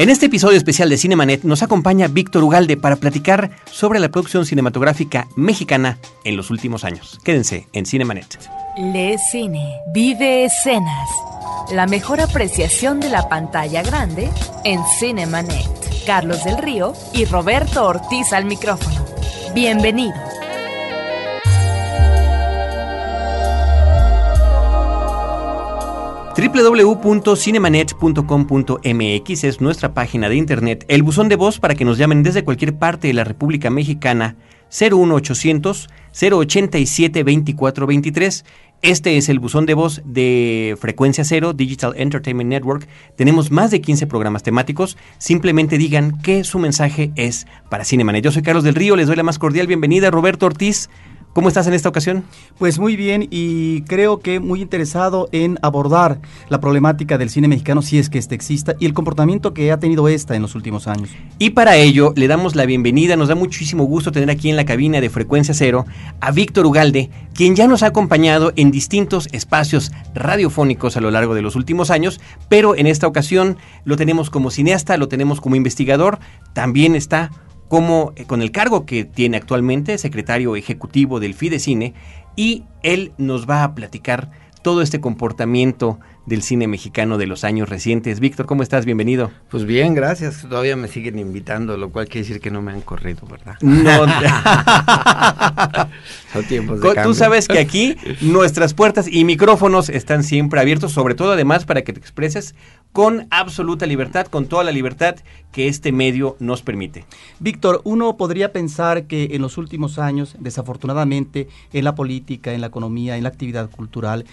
En este episodio especial de Cinemanet nos acompaña Víctor Ugalde para platicar sobre la producción cinematográfica mexicana en los últimos años. Quédense en Cinemanet. Le cine, vive escenas. La mejor apreciación de la pantalla grande en Cinemanet. Carlos del Río y Roberto Ortiz al micrófono. Bienvenidos. www.cinemanet.com.mx es nuestra página de internet, el buzón de voz para que nos llamen desde cualquier parte de la República Mexicana 01800 087 2423. Este es el buzón de voz de Frecuencia Cero, Digital Entertainment Network. Tenemos más de 15 programas temáticos. Simplemente digan que su mensaje es para Cinemanet. Yo soy Carlos del Río, les doy la más cordial bienvenida. Roberto Ortiz, ¿Cómo estás en esta ocasión? Pues muy bien y creo que muy interesado en abordar la problemática del cine mexicano si es que este exista y el comportamiento que ha tenido esta en los últimos años. Y para ello le damos la bienvenida, nos da muchísimo gusto tener aquí en la cabina de Frecuencia Cero a Víctor Ugalde, quien ya nos ha acompañado en distintos espacios radiofónicos a lo largo de los últimos años, pero en esta ocasión lo tenemos como cineasta, lo tenemos como investigador, también está como eh, con el cargo que tiene actualmente, secretario ejecutivo del Fidecine, y él nos va a platicar todo este comportamiento del cine mexicano de los años recientes. Víctor, ¿cómo estás? Bienvenido. Pues bien, gracias. Todavía me siguen invitando, lo cual quiere decir que no me han corrido, ¿verdad? No. Son tiempos de Tú sabes que aquí nuestras puertas y micrófonos están siempre abiertos, sobre todo además para que te expreses con absoluta libertad, con toda la libertad que este medio nos permite. Víctor, uno podría pensar que en los últimos años, desafortunadamente, en la política, en la economía, en la actividad cultural,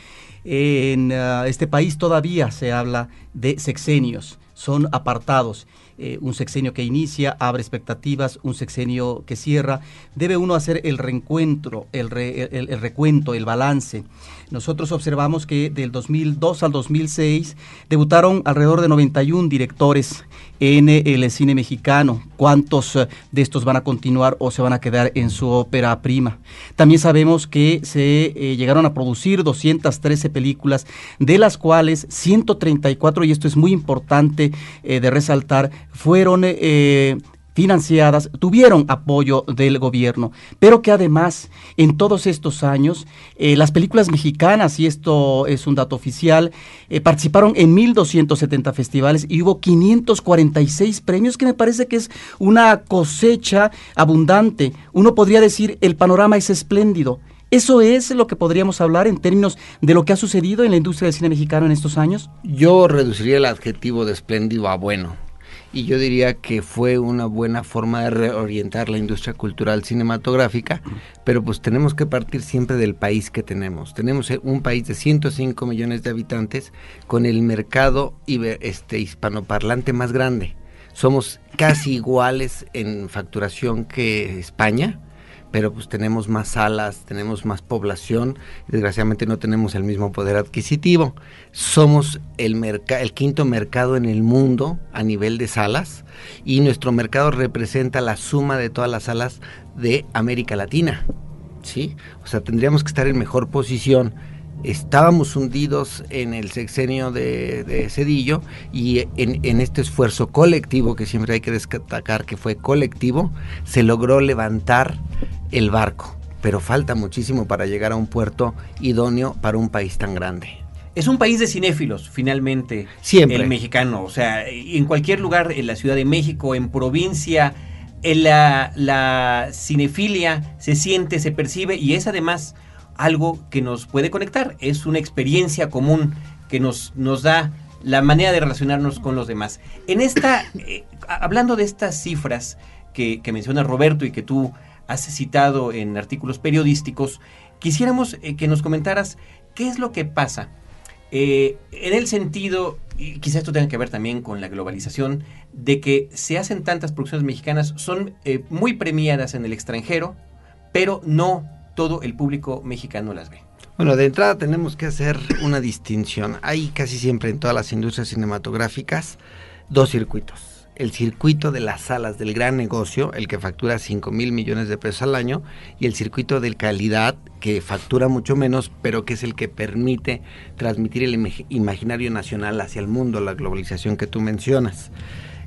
en uh, este país todavía se habla de sexenios, son apartados. Eh, un sexenio que inicia, abre expectativas, un sexenio que cierra. Debe uno hacer el reencuentro, el, recuento, el balance. Nosotros observamos que del 2002 al 2006 debutaron alrededor de 91 directores en el cine mexicano. ¿Cuántos eh, de estos van a continuar o se van a quedar en su ópera prima? También sabemos que se eh, llegaron a producir 213 películas, de las cuales 134, y esto es muy importante de resaltar, fueron eh, financiadas, tuvieron apoyo del gobierno, pero que además en todos estos años eh, las películas mexicanas, y esto es un dato oficial, eh, participaron en 1.270 festivales y hubo 546 premios, que me parece que es una cosecha abundante. Uno podría decir, el panorama es espléndido. ¿Eso es lo que podríamos hablar en términos de lo que ha sucedido en la industria del cine mexicano en estos años? Yo reduciría el adjetivo de espléndido a bueno y yo diría que fue una buena forma de reorientar la industria cultural cinematográfica, pero pues tenemos que partir siempre del país que tenemos. Tenemos eh, un país de 105 millones de habitantes con el mercado este, hispanoparlante más grande. Somos casi iguales en facturación que España, pero pues tenemos más salas, tenemos más población, desgraciadamente no tenemos el mismo poder adquisitivo. Somos el, quinto mercado en el mundo a nivel de salas y nuestro mercado representa la suma de todas las salas de América Latina. ¿sí? O sea, tendríamos que estar en mejor posición estábamos hundidos en el sexenio de, Cedillo y en, este esfuerzo colectivo, que siempre hay que destacar que fue colectivo, se logró levantar el barco. Pero falta muchísimo para llegar a un puerto idóneo para un país tan grande. Es un país de cinéfilos, finalmente. Siempre. El mexicano. O sea, en cualquier lugar, en la Ciudad de México, en provincia, en la, la cinefilia se siente, se percibe y es además algo que nos puede conectar, es una experiencia común que nos, nos da la manera de relacionarnos con los demás. En esta, eh, hablando de estas cifras que, menciona Roberto y que tú has citado en artículos periodísticos, quisiéramos eh, que nos comentaras qué es lo que pasa eh, en el sentido, y quizás esto tenga que ver también con la globalización, de que se hacen tantas producciones mexicanas, son muy premiadas en el extranjero, pero no todo el público mexicano las ve. Bueno, de entrada tenemos que hacer una distinción. Hay casi siempre en todas las industrias cinematográficas dos circuitos. El circuito de las salas del gran negocio, el que factura 5 mil millones de pesos al año, y el circuito de calidad, que factura mucho menos, pero que es el que permite transmitir el imaginario nacional hacia el mundo, la globalización que tú mencionas.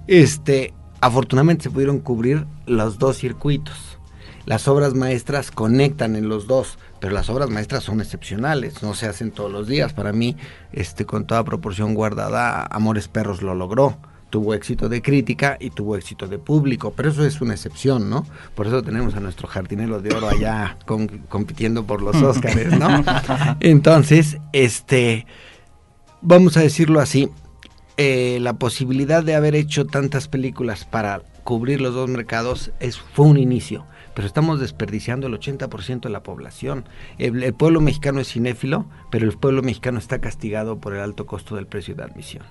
Este, afortunadamente se pudieron cubrir los dos circuitos. Las obras maestras conectan en los dos, pero las obras maestras son excepcionales, no se hacen todos los días. Para mí, este, con toda proporción guardada, Amores Perros lo logró tuvo éxito de crítica y tuvo éxito de público, pero eso es una excepción, ¿no? Por eso tenemos a nuestro jardinero de oro allá compitiendo por los Óscares, ¿no? Entonces, este, vamos a decirlo así, eh, la posibilidad de haber hecho tantas películas para cubrir los dos mercados es, fue un inicio pero estamos desperdiciando el 80% de la población. El, pueblo mexicano es cinéfilo, pero el pueblo mexicano está castigado por el alto costo del precio de admisión.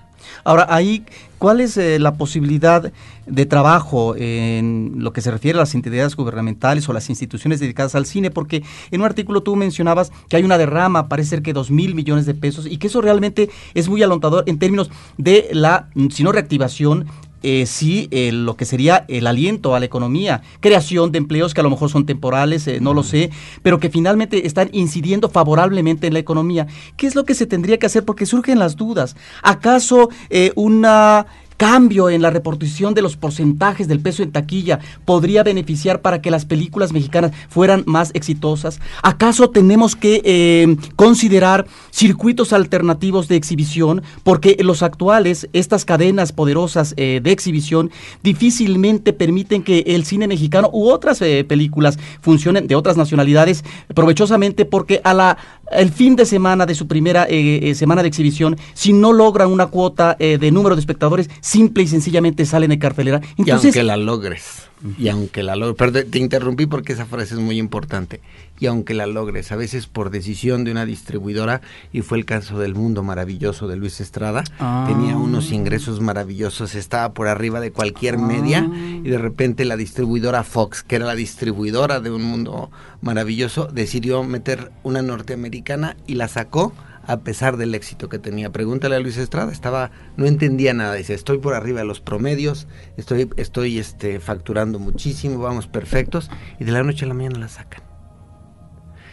Ahora, ahí, ¿cuál es eh, la posibilidad de trabajo en lo que se refiere a las entidades gubernamentales o las instituciones dedicadas al cine? Porque en un artículo tú mencionabas que hay una derrama, parece ser que dos mil millones de pesos, y que eso realmente es muy alentador en términos de la, si no reactivación, eh, sí eh, lo que sería el aliento a la economía, creación de empleos que a lo mejor son temporales, eh, no lo sé, pero que finalmente están incidiendo favorablemente en la economía. ¿Qué es lo que se tendría que hacer? Porque surgen las dudas. ¿Acaso una cambio en la repartición de los porcentajes del peso en taquilla podría beneficiar para que las películas mexicanas fueran más exitosas? ¿Acaso tenemos que eh, considerar circuitos alternativos de exhibición? Porque los actuales, estas cadenas poderosas eh, de exhibición difícilmente permiten que el cine mexicano u otras eh, películas funcionen de otras nacionalidades provechosamente porque a la el fin de semana de su primera semana de exhibición, si no logran una cuota de número de espectadores, simple y sencillamente salen de cartelera. y aunque la logres, y aunque la logres, pero te interrumpí porque esa frase es muy importante, y aunque la logres, a veces por decisión de una distribuidora, y fue el caso del Mundo Maravilloso de Luis Estrada, ah. tenía unos ingresos maravillosos, estaba por arriba de cualquier media, ah. y de repente la distribuidora Fox, que era la distribuidora de un Mundo Maravilloso, decidió meter una norteamericana y la sacó a pesar del éxito que tenía. Pregúntale a Luis Estrada, estaba, no entendía nada, dice, estoy por arriba de los promedios, estoy, estoy este, facturando muchísimo, vamos perfectos, y de la noche a la mañana la sacan.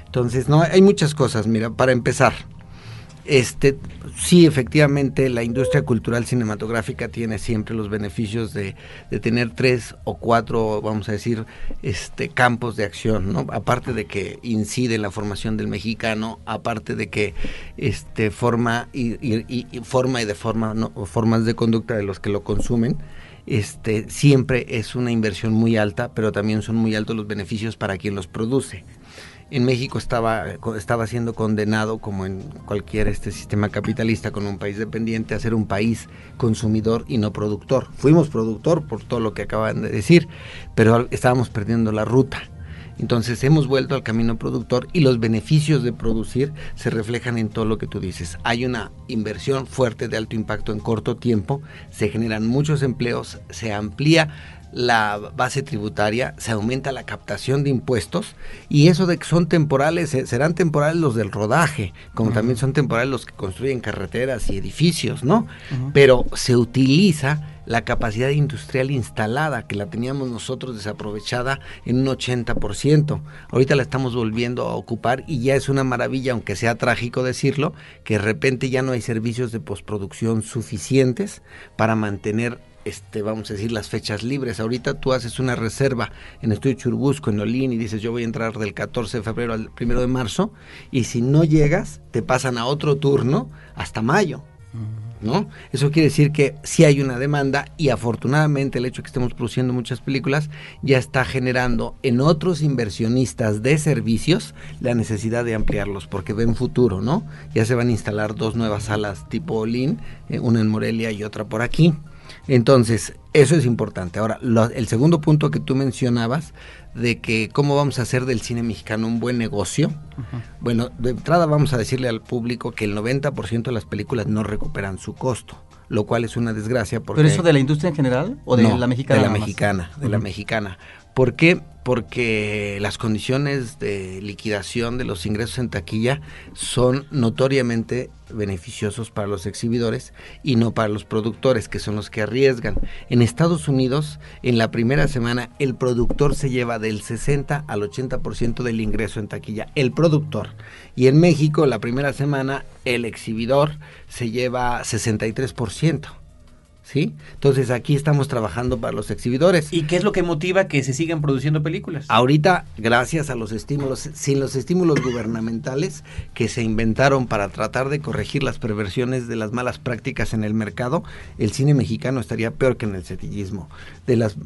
Entonces, no, hay muchas cosas, mira, para empezar, este, sí, efectivamente, la industria cultural cinematográfica tiene siempre los beneficios de, tener tres o cuatro, vamos a decir, este, campos de acción, ¿no? Aparte de que incide en la formación del mexicano, aparte de que este, forma y, forma y de forma, formas de conducta de los que lo consumen, este, siempre es una inversión muy alta, pero también son muy altos los beneficios para quien los produce en México estaba, estaba siendo condenado, como en cualquier este sistema capitalista con un país dependiente, a ser un país consumidor y no productor. Fuimos productor por todo lo que acaban de decir, pero estábamos perdiendo la ruta. Entonces hemos vuelto al camino productor y los beneficios de producir se reflejan en todo lo que tú dices. Hay una inversión fuerte de alto impacto en corto tiempo, se generan muchos empleos, se amplía la base tributaria, se aumenta la captación de impuestos y eso de que son temporales, eh, serán temporales los del rodaje, como también son temporales los que construyen carreteras y edificios, ¿no? Pero se utiliza la capacidad industrial instalada, que la teníamos nosotros desaprovechada en un 80%. Ahorita la estamos volviendo a ocupar y ya es una maravilla, aunque sea trágico decirlo, que de repente ya no hay servicios de postproducción suficientes para mantener este, vamos a decir, las fechas libres. Ahorita tú haces una reserva en Estudio Churbusco, en Olín, y dices, yo voy a entrar del 14 de febrero al 1 de marzo, y si no llegas, te pasan a otro turno hasta mayo. ¿No? Eso quiere decir que sí hay una demanda y afortunadamente el hecho de que estemos produciendo muchas películas ya está generando en otros inversionistas de servicios la necesidad de ampliarlos porque ven futuro, ¿no? Ya se van a instalar dos nuevas salas tipo Olin, eh, una en Morelia y otra por aquí. Entonces, eso es importante. Ahora, el segundo punto que tú mencionabas, de que cómo vamos a hacer del cine mexicano un buen negocio. Bueno, de entrada vamos a decirle al público que el 90% de las películas no recuperan su costo lo cual es una desgracia. Porque, ¿Pero eso de la industria en general o de la mexicana? De la mexicana, de la mexicana. ¿Por qué? Porque las condiciones de liquidación de los ingresos en taquilla son notoriamente beneficiosos para los exhibidores y no para los productores, que son los que arriesgan. En Estados Unidos, en la primera semana, el productor se lleva del 60 al 80% del ingreso en taquilla. El productor. Y en México, la primera semana, el exhibidor se lleva 63%. ¿Sí? Entonces aquí estamos trabajando para los exhibidores. ¿Y qué es lo que motiva que se sigan produciendo películas? Ahorita, gracias a los estímulos, sin los estímulos gubernamentales que se inventaron para tratar de corregir las perversiones de las malas prácticas en el mercado, el cine mexicano estaría peor que en el setillismo. De las,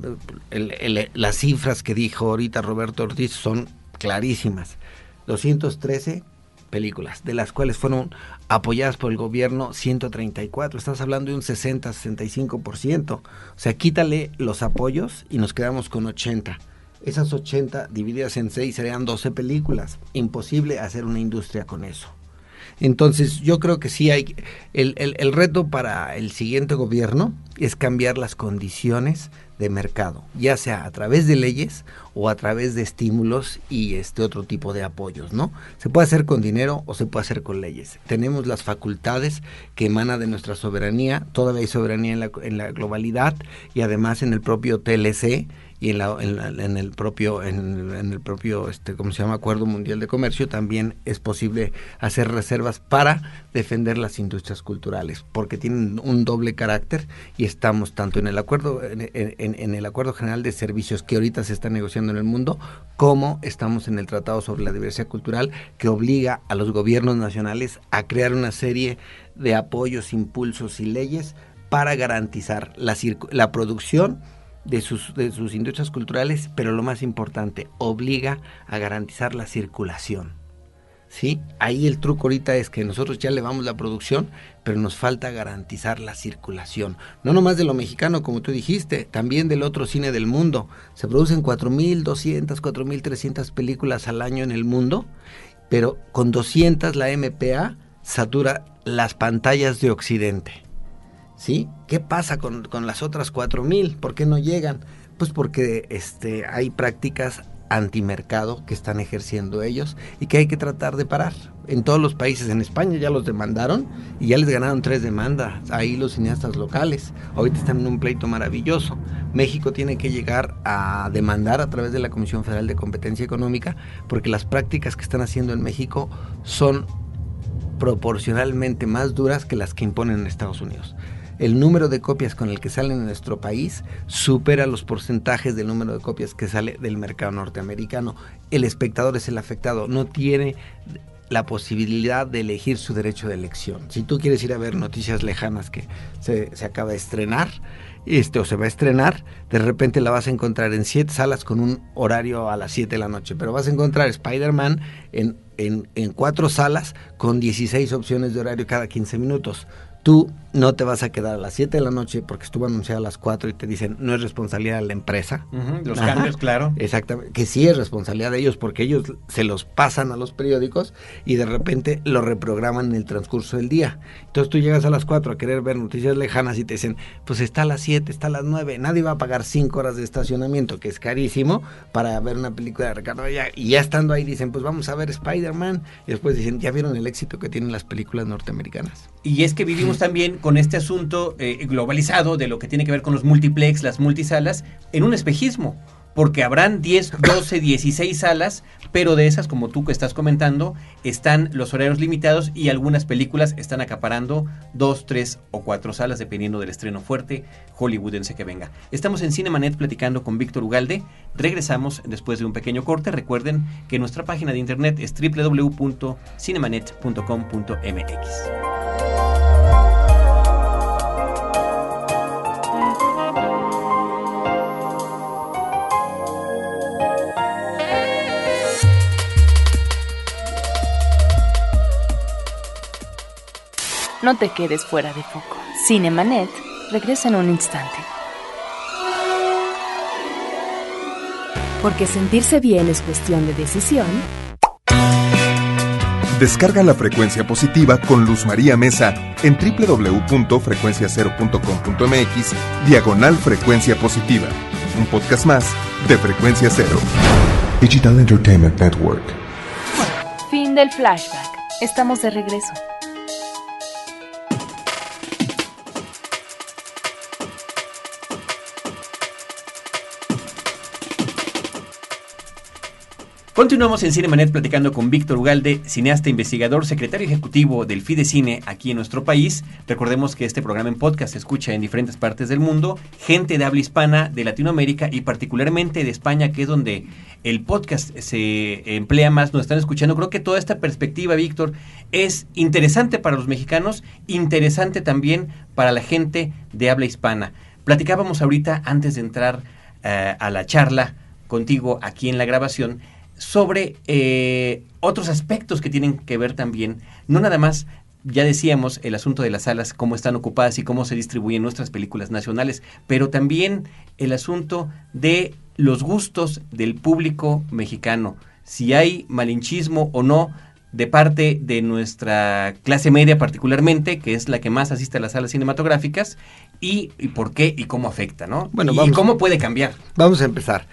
las cifras que dijo ahorita Roberto Ortiz son clarísimas. 213 películas, de las cuales fueron apoyadas por el gobierno 134. Estás hablando de un 60-65%. O sea, quítale los apoyos y nos quedamos con 80. Esas 80 divididas en 6 serían 12 películas. Imposible hacer una industria con eso. Entonces yo creo que sí hay, el, el, reto para el siguiente gobierno es cambiar las condiciones de mercado, ya sea a través de leyes o a través de estímulos y este otro tipo de apoyos, ¿no? Se puede hacer con dinero o se puede hacer con leyes. Tenemos las facultades que emana de nuestra soberanía, todavía hay soberanía en la, en la globalidad y además en el propio TLC y en, la, en, en, el propio en, el propio este cómo se llama acuerdo mundial de comercio también es posible hacer reservas para defender las industrias culturales porque tienen un doble carácter y estamos tanto en el acuerdo en el acuerdo general de servicios que ahorita se está negociando en el mundo como estamos en el tratado sobre la diversidad cultural que obliga a los gobiernos nacionales a crear una serie de apoyos impulsos y leyes para garantizar la, la producción de sus, de sus industrias culturales, pero lo más importante, obliga a garantizar la circulación. ¿Sí? Ahí el truco ahorita es que nosotros ya elevamos la producción, pero nos falta garantizar la circulación. No nomás de lo mexicano, como tú dijiste, también del otro cine del mundo. Se producen 4.200, 4.300 películas al año en el mundo, pero con 200 la MPA satura las pantallas de Occidente. ¿Qué pasa con, con las otras cuatro mil? ¿Por qué no llegan? Pues porque este, hay prácticas antimercado que están ejerciendo ellos y que hay que tratar de parar. En todos los países, en España ya los demandaron y ya les ganaron tres demandas, ahí los cineastas locales. Ahorita están en un pleito maravilloso. México tiene que llegar a demandar a través de la Comisión Federal de Competencia Económica porque las prácticas que están haciendo en México son proporcionalmente más duras que las que imponen en Estados Unidos el número de copias con el que sale en nuestro país supera los porcentajes del número de copias que sale del mercado norteamericano. El espectador es el afectado, no tiene la posibilidad de elegir su derecho de elección. Si tú quieres ir a ver noticias lejanas que se, se acaba de estrenar, este, o se va a estrenar, de repente la vas a encontrar en siete salas con un horario a las 7 de la noche, pero vas a encontrar Spider-Man en, en, en cuatro salas con 16 opciones de horario cada 15 minutos tú no te vas a quedar a las 7 de la noche porque estuvo anunciada a las 4 y te dicen no es responsabilidad de la empresa. Uh -huh, los Ajá, cambios, claro. Exactamente, que sí es responsabilidad de ellos porque ellos se los pasan a los periódicos y de repente lo reprograman en el transcurso del día. Entonces tú llegas a las 4 a querer ver noticias lejanas y te dicen, pues está a las 7, está a las 9, nadie va a pagar 5 horas de estacionamiento, que es carísimo, para ver una película de Ricardo Y ya estando ahí dicen, pues vamos a ver Spider-Man. Y después dicen, ya vieron el éxito que tienen las películas norteamericanas. Y es que vivimos también con este asunto eh, globalizado de lo que tiene que ver con los multiplex, las multisalas, en un espejismo. Porque habrán 10, 12, 16 salas, pero de esas, como tú que estás comentando, están los horarios limitados y algunas películas están acaparando dos, tres o cuatro salas, dependiendo del estreno fuerte hollywoodense que venga. Estamos en Cinemanet platicando con Víctor Ugalde. Regresamos después de un pequeño corte. Recuerden que nuestra página de internet es www.cinemanet.com.mx. No te quedes fuera de foco. Cinemanet regresa en un instante. Porque sentirse bien es cuestión de decisión. Descarga la frecuencia positiva con Luz María Mesa en www.frecuenciacero.com.mx diagonal frecuencia positiva. Un podcast más de Frecuencia Cero. Digital Entertainment Network. Fin del flashback. Estamos de regreso. Continuamos en Cinemanet platicando con Víctor Ugalde, cineasta investigador, secretario ejecutivo del Fidecine aquí en nuestro país. Recordemos que este programa en podcast se escucha en diferentes partes del mundo, gente de habla hispana de Latinoamérica y particularmente de España, que es donde el podcast se emplea más, nos están escuchando. Creo que toda esta perspectiva, Víctor, es interesante para los mexicanos, interesante también para la gente de habla hispana. Platicábamos ahorita, antes de entrar eh, a la charla contigo aquí en la grabación, sobre eh, otros aspectos que tienen que ver también, no nada más, ya decíamos, el asunto de las salas, cómo están ocupadas y cómo se distribuyen nuestras películas nacionales, pero también el asunto de los gustos del público mexicano, si hay malinchismo o no de parte de nuestra clase media particularmente, que es la que más asiste a las salas cinematográficas, y, por qué y cómo afecta, ¿no? Bueno, y cómo puede cambiar. Vamos a empezar.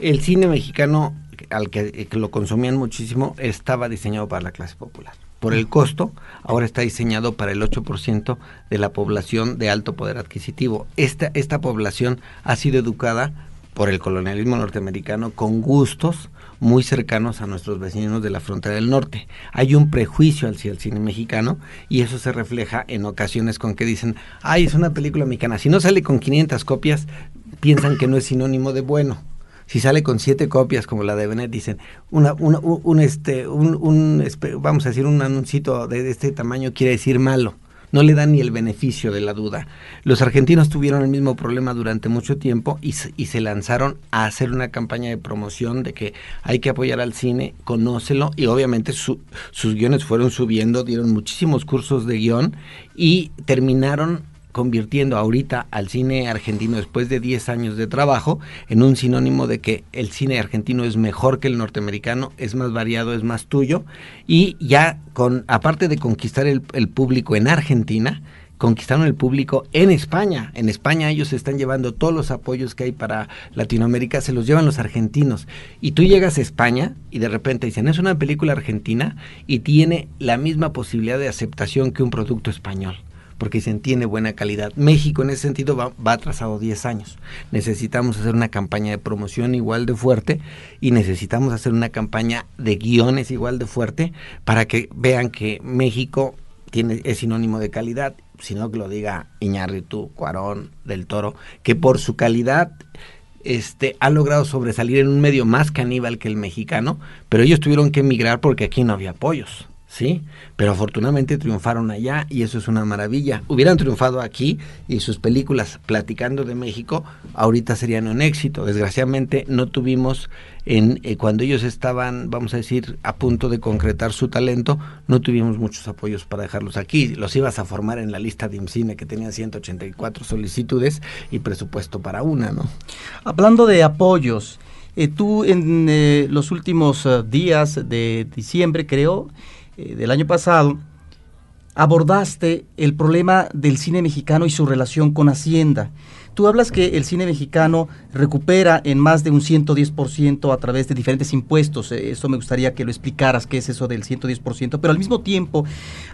El cine mexicano al que, lo consumían muchísimo estaba diseñado para la clase popular. Por el costo, ahora está diseñado para el 8% de la población de alto poder adquisitivo. Esta, esta población ha sido educada por el colonialismo norteamericano con gustos muy cercanos a nuestros vecinos de la frontera del norte. Hay un prejuicio hacia el cine mexicano y eso se refleja en ocasiones con que dicen, ay, es una película mexicana. Si no sale con 500 copias, piensan que no es sinónimo de bueno si sale con siete copias como la de Benet, dicen, una, un, este, un, vamos a decir, un anuncito de, este tamaño quiere decir malo. No le dan ni el beneficio de la duda. Los argentinos tuvieron el mismo problema durante mucho tiempo y, y se lanzaron a hacer una campaña de promoción de que hay que apoyar al cine, conócelo y obviamente sus guiones fueron subiendo, dieron muchísimos cursos de guion y terminaron convirtiendo ahorita al cine argentino después de 10 años de trabajo en un sinónimo de que el cine argentino es mejor que el norteamericano, es más variado, es más tuyo y ya con aparte de conquistar el, público en Argentina, conquistaron el público en España. En España ellos están llevando todos los apoyos que hay para Latinoamérica, se los llevan los argentinos. Y tú llegas a España y de repente dicen, es una película argentina y tiene la misma posibilidad de aceptación que un producto español porque se entiende buena calidad. México en ese sentido va, atrasado 10 años. Necesitamos hacer una campaña de promoción igual de fuerte y necesitamos hacer una campaña de guiones igual de fuerte para que vean que México tiene, es sinónimo de calidad, sino que lo diga Iñárritu, Cuarón, Del Toro, que por su calidad este, ha logrado sobresalir en un medio más caníbal que el mexicano, pero ellos tuvieron que emigrar porque aquí no había apoyos. ¿Sí? Pero afortunadamente triunfaron allá y eso es una maravilla. Hubieran triunfado aquí y sus películas platicando de México ahorita serían un éxito. Desgraciadamente no tuvimos en eh, cuando ellos estaban, vamos a decir, a punto de concretar su talento, no tuvimos muchos apoyos para dejarlos aquí. Los ibas a formar en la lista de IMCINE que tenía 184 solicitudes y presupuesto para una, ¿no? Hablando de apoyos, eh, tú en eh, los últimos días de diciembre, creo, eh, del año pasado, abordaste el problema del cine mexicano y su relación con Hacienda. Tú hablas que el cine mexicano recupera en más de un 110% a través de diferentes impuestos. Eh, eso me gustaría que lo explicaras, qué es eso del 110%. Pero al mismo tiempo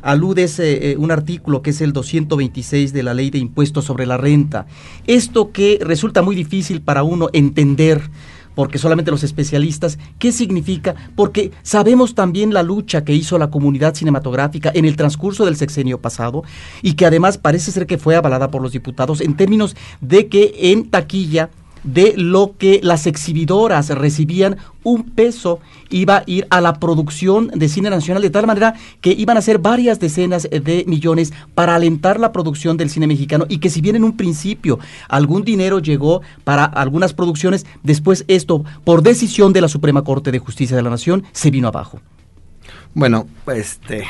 aludes eh, un artículo que es el 226 de la ley de impuestos sobre la renta. Esto que resulta muy difícil para uno entender porque solamente los especialistas, ¿qué significa? Porque sabemos también la lucha que hizo la comunidad cinematográfica en el transcurso del sexenio pasado y que además parece ser que fue avalada por los diputados en términos de que en taquilla de lo que las exhibidoras recibían un peso iba a ir a la producción de cine nacional de tal manera que iban a ser varias decenas de millones para alentar la producción del cine mexicano y que si bien en un principio algún dinero llegó para algunas producciones, después esto por decisión de la Suprema Corte de Justicia de la Nación se vino abajo. Bueno, este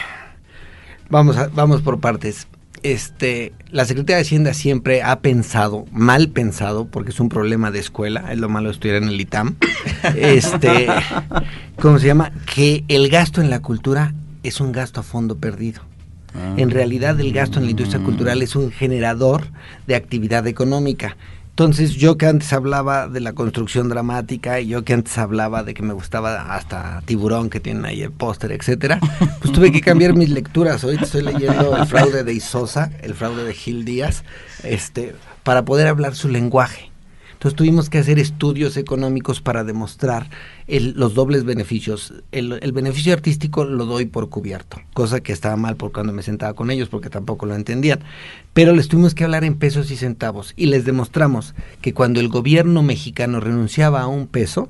vamos a, vamos por partes este, la Secretaría de Hacienda siempre ha pensado, mal pensado, porque es un problema de escuela, es lo malo de estudiar en el ITAM, este, ¿cómo se llama? Que el gasto en la cultura es un gasto a fondo perdido. Ah. En realidad el gasto en la industria cultural es un generador de actividad económica. Entonces yo que antes hablaba de la construcción dramática y yo que antes hablaba de que me gustaba hasta Tiburón que tienen ahí el póster, etcétera, pues tuve que cambiar mis lecturas. Hoy estoy leyendo El fraude de Isosa, El fraude de Gil Díaz, este, para poder hablar su lenguaje Entonces tuvimos que hacer estudios económicos para demostrar los dobles beneficios. El, el, beneficio artístico lo doy por cubierto, cosa que estaba mal por cuando me sentaba con ellos porque tampoco lo entendían. Pero les tuvimos que hablar en pesos y centavos y les demostramos que cuando el gobierno mexicano renunciaba a un peso,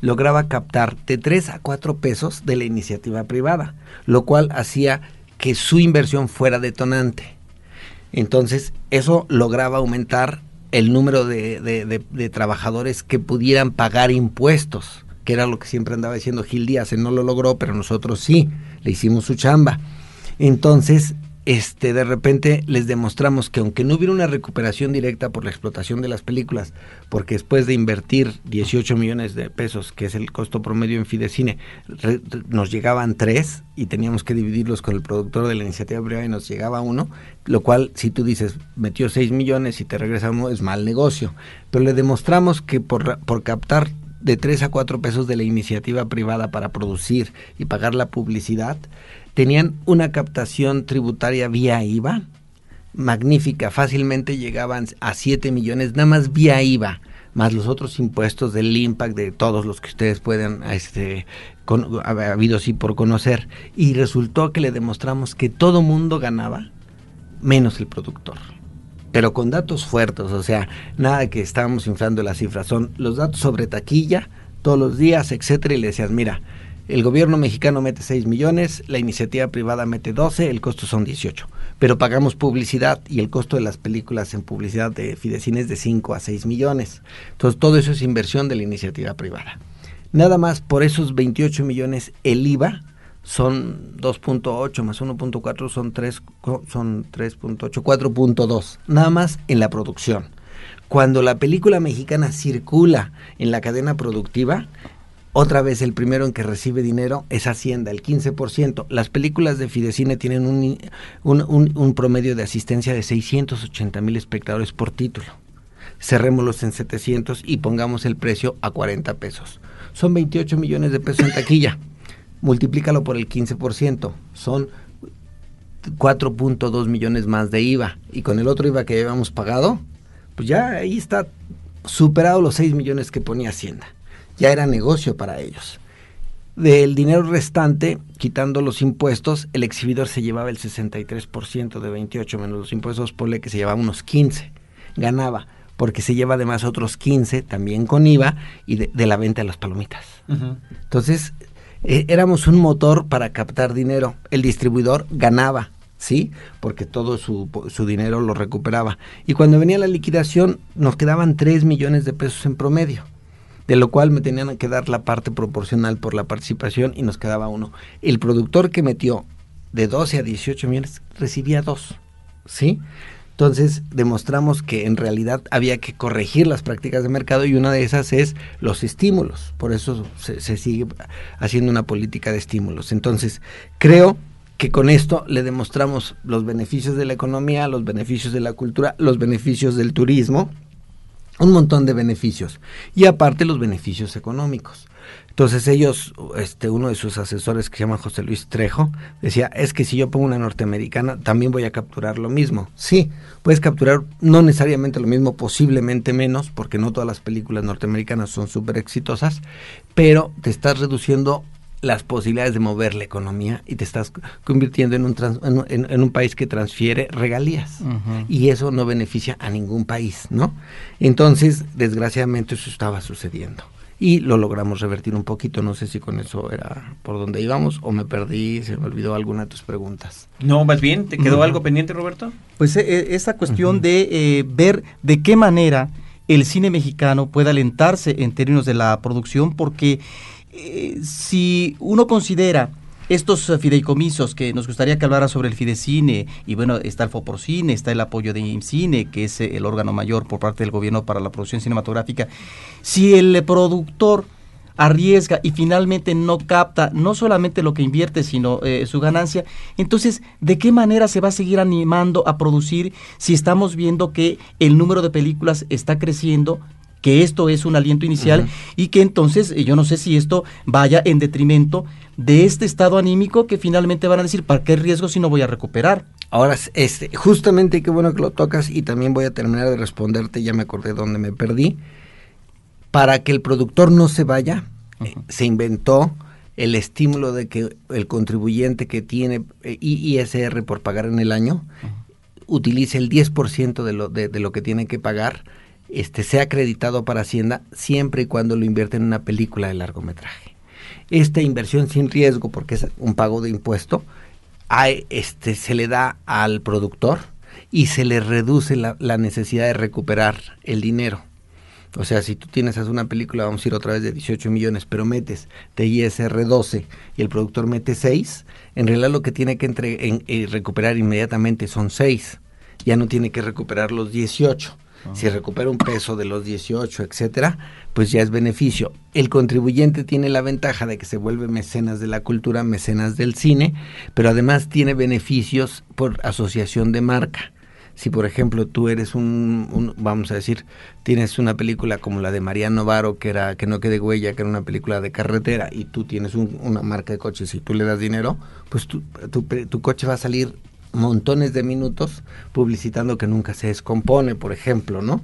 lograba captar de 3 a 4 pesos de la iniciativa privada, lo cual hacía que su inversión fuera detonante. Entonces, eso lograba aumentar el número de, trabajadores que pudieran pagar impuestos, que era lo que siempre andaba diciendo Gil Díaz. Él no lo logró, pero nosotros sí, le hicimos su chamba. Entonces, este, de repente les demostramos que aunque no hubiera una recuperación directa por la explotación de las películas, porque después de invertir 18 millones de pesos, que es el costo promedio en Fidecine, nos llegaban tres y teníamos que dividirlos con el productor de la iniciativa privada y nos llegaba uno, lo cual si tú dices metió 6 millones y te regresa uno es mal negocio, pero le demostramos que por, por captar de 3 a 4 pesos de la iniciativa privada para producir y pagar la publicidad, tenían una captación tributaria vía IVA magnífica, fácilmente llegaban a 7 millones nada más vía IVA, más los otros impuestos del impact de todos los que ustedes puedan este habido sí por conocer y resultó que le demostramos que todo mundo ganaba menos el productor. Pero con datos fuertes, o sea, nada que estábamos inflando las cifras, son los datos sobre taquilla todos los días, etcétera, y le decías, mira, el gobierno mexicano mete 6 millones, la iniciativa privada mete 12, el costo son 18. Pero pagamos publicidad y el costo de las películas en publicidad de Fidecine es de 5 a 6 millones. Entonces todo eso es inversión de la iniciativa privada. Nada más por esos 28 millones el IVA son 2.8 más 1.4 son 3 son 3.8 4.2 nada más en la producción. Cuando la película mexicana circula en la cadena productiva, otra vez el primero en que recibe dinero es Hacienda, el 15%. Las películas de Fidecine tienen un, un, promedio de asistencia de 680 mil espectadores por título. Cerrémoslos en 700 y pongamos el precio a 40 pesos. Son 28 millones de pesos en taquilla. Multiplícalo por el 15%. Son 4.2 millones más de IVA. Y con el otro IVA que habíamos pagado, pues ya ahí está superado los 6 millones que ponía Hacienda ya era negocio para ellos. Del dinero restante, quitando los impuestos, el exhibidor se llevaba el 63% de 28 menos los impuestos, ponle que se llevaba unos 15. Ganaba, porque se lleva además otros 15 también con IVA y de, la venta de las palomitas. Entonces, eh, éramos un motor para captar dinero. El distribuidor ganaba, ¿sí? Porque todo su, su, dinero lo recuperaba. Y cuando venía la liquidación, nos quedaban 3 millones de pesos en promedio de lo cual me tenían que dar la parte proporcional por la participación y nos quedaba uno. El productor que metió de 12 a 18 millones recibía dos, ¿sí? Entonces demostramos que en realidad había que corregir las prácticas de mercado y una de esas es los estímulos. Por eso se, se sigue haciendo una política de estímulos. Entonces creo que con esto le demostramos los beneficios de la economía, los beneficios de la cultura, los beneficios del turismo un montón de beneficios y aparte los beneficios económicos. Entonces ellos, este, uno de sus asesores que se llama José Luis Trejo, decía, es que si yo pongo una norteamericana, también voy a capturar lo mismo. Sí, puedes capturar no necesariamente lo mismo, posiblemente menos, porque no todas las películas norteamericanas son súper exitosas, pero te estás reduciendo las posibilidades de mover la economía y te estás convirtiendo en un, en, un país que transfiere regalías. Y eso no beneficia a ningún país, ¿no? Entonces, desgraciadamente, eso estaba sucediendo. Y lo logramos revertir un poquito. No sé si con eso era por donde íbamos o me perdí, se me olvidó alguna de tus preguntas. No, más bien, ¿te quedó algo pendiente, Roberto? Pues eh, eh, esa cuestión de eh, ver de qué manera el cine mexicano puede alentarse en términos de la producción, porque eh, si uno considera estos fideicomisos que nos gustaría que hablara sobre el Fidecine, y bueno, está el Foprocine, está el apoyo de IMCINE, que es el órgano mayor por parte del gobierno para la producción cinematográfica, si el productor arriesga y finalmente no capta no solamente lo que invierte, sino eh, su ganancia, entonces, ¿de qué manera se va a seguir animando a producir si estamos viendo que el número de películas está creciendo que esto es un aliento inicial y que entonces eh, yo no sé si esto vaya en detrimento de este estado anímico que finalmente van a decir, ¿para qué riesgo si no voy a recuperar? Ahora, este, justamente qué bueno que lo tocas y también voy a terminar de responderte, ya me acordé dónde me perdí. Para que el productor no se vaya, eh, se inventó el estímulo de que el contribuyente que tiene eh, ISR por pagar en el año utilice el 10% de lo, de, de lo que tiene que pagar, este, sea acreditado para Hacienda siempre y cuando lo invierte en una película de largometraje. Esta inversión sin riesgo, porque es un pago de impuesto, hay, este, se le da al productor y se le reduce la, necesidad de recuperar el dinero. O sea, si tú tienes una película, vamos a ir otra vez de 18 millones, pero metes de ISR 12 y el productor mete 6, en realidad lo que tiene que eh, recuperar inmediatamente son 6. Ya no tiene que recuperar los 18. Si recupera un peso de los 18, etcétera, pues ya es beneficio. El contribuyente tiene la ventaja de que se vuelve mecenas de la cultura, mecenas del cine, pero además tiene beneficios por asociación de marca si por ejemplo tú eres un, un, vamos a decir tienes una película como la de Mariano Varo que era que no quede huella que era una película de carretera y tú tienes un, una marca de coches y tú le das dinero pues tu, tu, tu coche va a salir montones de minutos publicitando que nunca se descompone por ejemplo no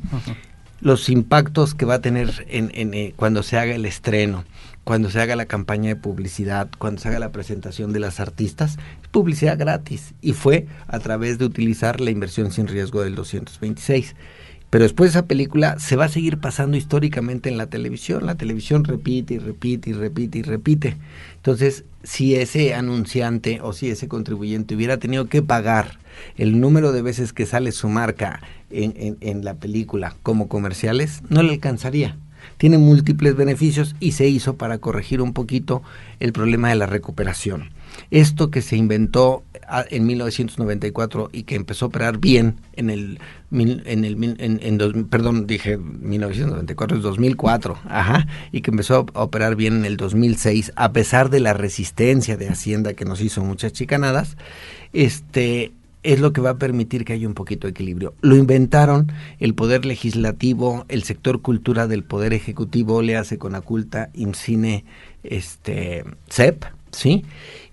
los impactos que va a tener en, en, eh, cuando se haga el estreno cuando se haga la campaña de publicidad, cuando se haga la presentación de las artistas, es publicidad gratis y fue a través de utilizar la inversión sin riesgo del 226. Pero después esa película se va a seguir pasando históricamente en la televisión. La televisión repite y repite y repite y repite. Entonces, si ese anunciante o si ese contribuyente hubiera tenido que pagar el número de veces que sale su marca en, en, la película como comerciales, no le alcanzaría tiene múltiples beneficios y se hizo para corregir un poquito el problema de la recuperación. Esto que se inventó en 1994 y que empezó a operar bien en el en el en, en dos, perdón dije 1994 es 2004 ajá y que empezó a operar bien en el 2006 a pesar de la resistencia de Hacienda que nos hizo muchas chicanadas este es lo que va a permitir que haya un poquito de equilibrio. Lo inventaron el Poder Legislativo, el sector cultura del Poder Ejecutivo, le hace con Aculta, IMCINE, este, CEP, ¿sí?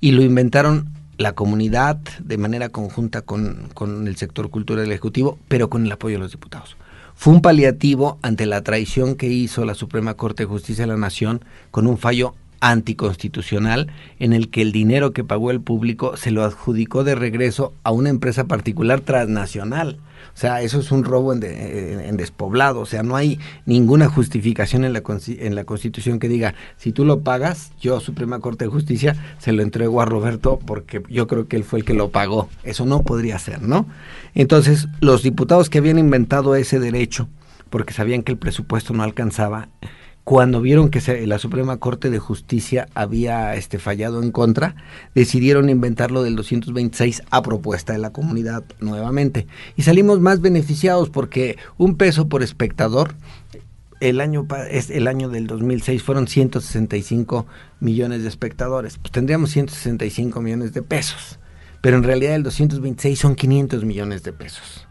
Y lo inventaron la comunidad de manera conjunta con, con el sector cultura del Ejecutivo, pero con el apoyo de los diputados. Fue un paliativo ante la traición que hizo la Suprema Corte de Justicia de la Nación con un fallo anticonstitucional en el que el dinero que pagó el público se lo adjudicó de regreso a una empresa particular transnacional. O sea, eso es un robo en, de, en, despoblado. O sea, no hay ninguna justificación en la, en la Constitución que diga, si tú lo pagas, yo, Suprema Corte de Justicia, se lo entrego a Roberto porque yo creo que él fue el que lo pagó. Eso no podría ser, ¿no? Entonces, los diputados que habían inventado ese derecho, porque sabían que el presupuesto no alcanzaba, cuando vieron que se, la Suprema Corte de Justicia había este, fallado en contra, decidieron inventarlo del 226 a propuesta de la comunidad nuevamente. Y salimos más beneficiados porque un peso por espectador, el año, es el año del 2006 fueron 165 millones de espectadores, pues tendríamos 165 millones de pesos, pero en realidad el 226 son 500 millones de pesos.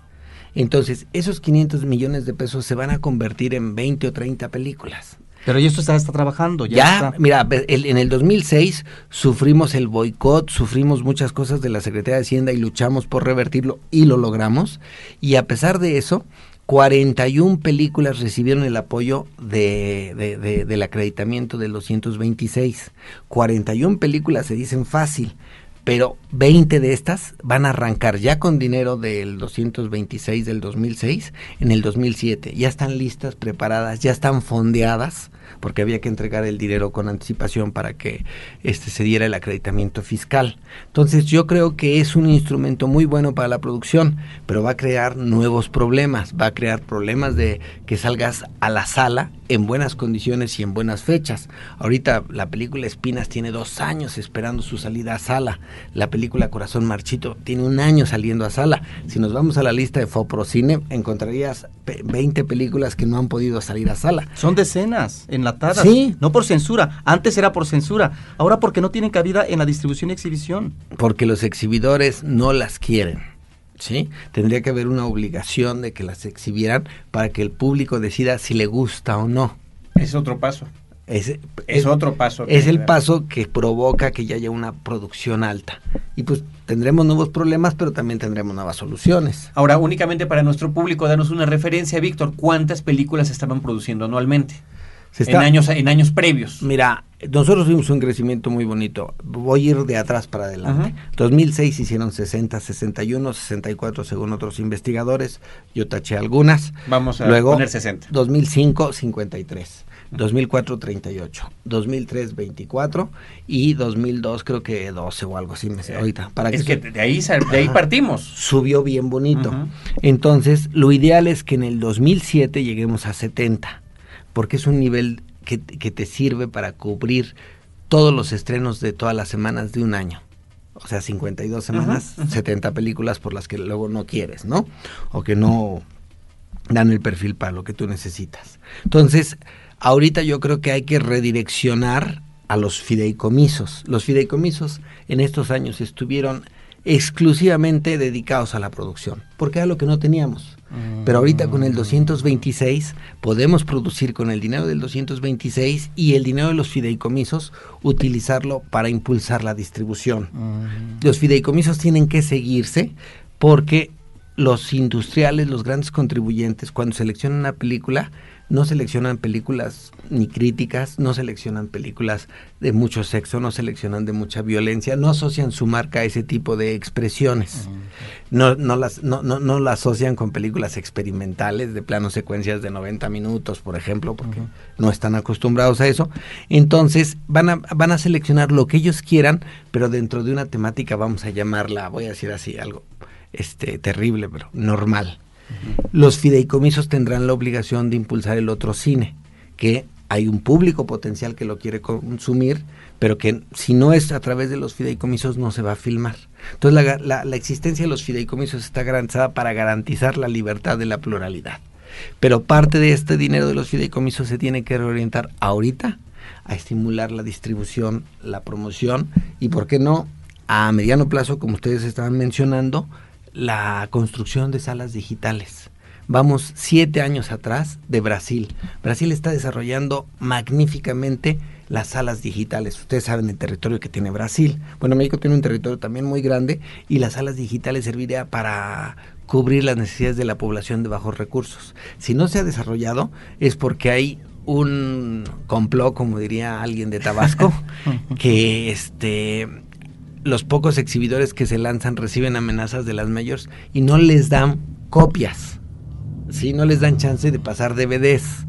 Entonces, esos 500 millones de pesos se van a convertir en 20 o 30 películas. Pero y esto está, está trabajando, ya, ya está. mira, el, en el 2006 sufrimos el boicot, sufrimos muchas cosas de la Secretaría de Hacienda y luchamos por revertirlo y lo logramos. Y a pesar de eso, 41 películas recibieron el apoyo de, de, de, del acreditamiento del 226. 41 películas se dicen fácil, pero 20 de estas van a arrancar ya con dinero del 226 del 2006 en el 2007. Ya están listas, preparadas, ya están fondeadas, porque había que entregar el dinero con anticipación para que este se diera el acreditamiento fiscal. Entonces, yo creo que es un instrumento muy bueno para la producción, pero va a crear nuevos problemas, va a crear problemas de que salgas a la sala en buenas condiciones y en buenas fechas. Ahorita la película Espinas tiene dos años esperando su salida a sala. La película Corazón Marchito tiene un año saliendo a sala. Si nos vamos a la lista de Foprocine, encontrarías 20 películas que no han podido salir a sala. Son decenas enlatadas. Sí. No por censura. Antes era por censura. Ahora porque no tienen cabida en la distribución y exhibición. Porque los exhibidores no las quieren. ¿sí? Tendría que haber una obligación de que las exhibieran para que el público decida si le gusta o no. Es otro paso. Es, es, es otro paso. Es el paso que provoca que ya haya una producción alta. Y pues tendremos nuevos problemas, pero también tendremos nuevas soluciones. Ahora, únicamente para nuestro público, danos una referencia, Víctor, ¿cuántas películas estaban produciendo anualmente? en, años, en años previos. Mira, nosotros tuvimos un crecimiento muy bonito. Voy a ir de atrás para adelante. 2006 hicieron 60, 61, 64 según otros investigadores. Yo taché algunas. Vamos a Luego, poner 60. 2005, 53. 2004 38, 2003 24 y 2002 creo que 12 o algo así me sé ahorita. Para es que, de ahí de ahí partimos. Subió bien bonito. Entonces, lo ideal es que en el 2007 lleguemos a 70, porque es un nivel que, que te sirve para cubrir todos los estrenos de todas las semanas de un año o sea, 52 semanas, 70 películas por las que luego no quieres, ¿no? O que no dan el perfil para lo que tú necesitas. Entonces, Ahorita yo creo que hay que redireccionar a los fideicomisos. Los fideicomisos en estos años estuvieron exclusivamente dedicados a la producción, porque era lo que no teníamos. Pero ahorita con el 226 podemos producir con el dinero del 226 y el dinero de los fideicomisos utilizarlo para impulsar la distribución. Los fideicomisos tienen que seguirse porque los industriales, los grandes contribuyentes, cuando seleccionan una película, no seleccionan películas ni críticas, no seleccionan películas de mucho sexo, no seleccionan de mucha violencia, no asocian su marca a ese tipo de expresiones. No, no, las, no, no, no la asocian con películas experimentales de plano secuencias de 90 minutos, por ejemplo, porque no están acostumbrados a eso. Entonces van a, van a seleccionar lo que ellos quieran, pero dentro de una temática, vamos a llamarla, voy a decir así, algo este, terrible, pero normal. Los fideicomisos tendrán la obligación de impulsar el otro cine, que hay un público potencial que lo quiere consumir, pero que si no es a través de los fideicomisos no se va a filmar. Entonces la, existencia de los fideicomisos está garantizada para garantizar la libertad de la pluralidad. Pero parte de este dinero de los fideicomisos se tiene que reorientar ahorita a estimular la distribución, la promoción y, ¿por qué no?, a mediano plazo, como ustedes estaban mencionando, la construcción de salas digitales. Vamos siete años atrás de Brasil. Brasil está desarrollando magníficamente las salas digitales. Ustedes saben el territorio que tiene Brasil. Bueno, México tiene un territorio también muy grande y las salas digitales serviría para cubrir las necesidades de la población de bajos recursos. Si no se ha desarrollado es porque hay un complot, como diría alguien de Tabasco, que este los pocos exhibidores que se lanzan reciben amenazas de las mayores y no les dan copias, ¿sí? no les dan chance de pasar DVDs,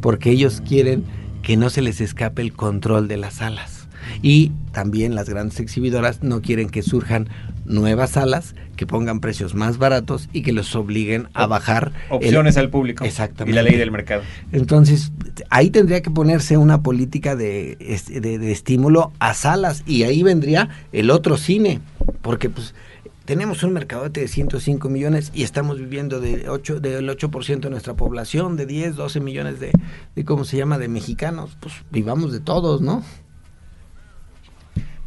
porque ellos quieren que no se les escape el control de las salas. Y también las grandes exhibidoras no quieren que surjan nuevas salas que pongan precios más baratos y que los obliguen a bajar opciones al público exactamente y la ley del mercado entonces ahí tendría que ponerse una política de, de, estímulo a salas y ahí vendría el otro cine porque pues tenemos un mercado de 105 millones y estamos viviendo de 8, del 8% de nuestra población, de 10, 12 millones de, de, ¿cómo se llama?, de mexicanos. Pues vivamos de todos, ¿no?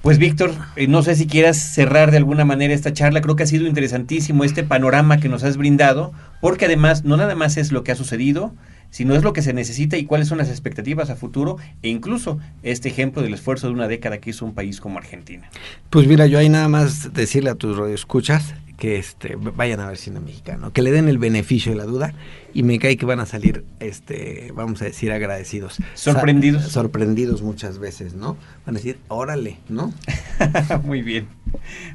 Pues Víctor, eh, no sé si quieras cerrar de alguna manera esta charla, creo que ha sido interesantísimo este panorama que nos has brindado, porque además no nada más es lo que ha sucedido, sino es lo que se necesita y cuáles son las expectativas a futuro e incluso este ejemplo del esfuerzo de una década que hizo un país como Argentina. Pues mira, yo hay nada más decirle a tus radioescuchas que este, vayan a ver cine mexicano, que le den el beneficio de la duda y me cae que van a salir, este, vamos a decir, agradecidos. Sorprendidos. sorprendidos muchas veces, ¿no? Van a decir, órale, ¿no? Muy bien.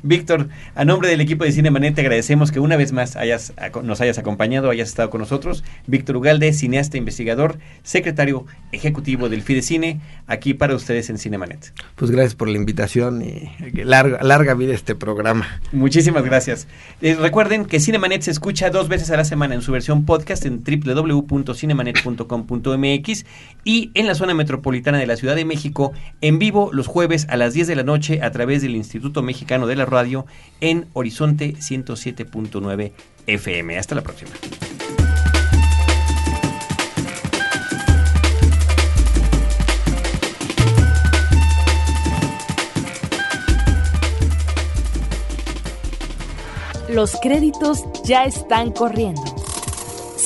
Víctor, a nombre del equipo de Cinemanet te agradecemos que una vez más hayas, nos hayas acompañado, hayas estado con nosotros. Víctor Ugalde, cineasta, investigador, secretario ejecutivo del Fidecine, aquí para ustedes en Cinemanet. Pues gracias por la invitación y larga, larga vida este programa. Muchísimas gracias. Eh, recuerden que Cinemanet se escucha dos veces a la semana en su versión podcast en www.cinemanet.com.mx y en la zona metropolitana de la Ciudad de México en vivo los jueves a las 10 de la noche a través del Instituto Mexicano de la Radio en Horizonte 107.9 FM. Hasta la próxima. Los créditos ya están corriendo.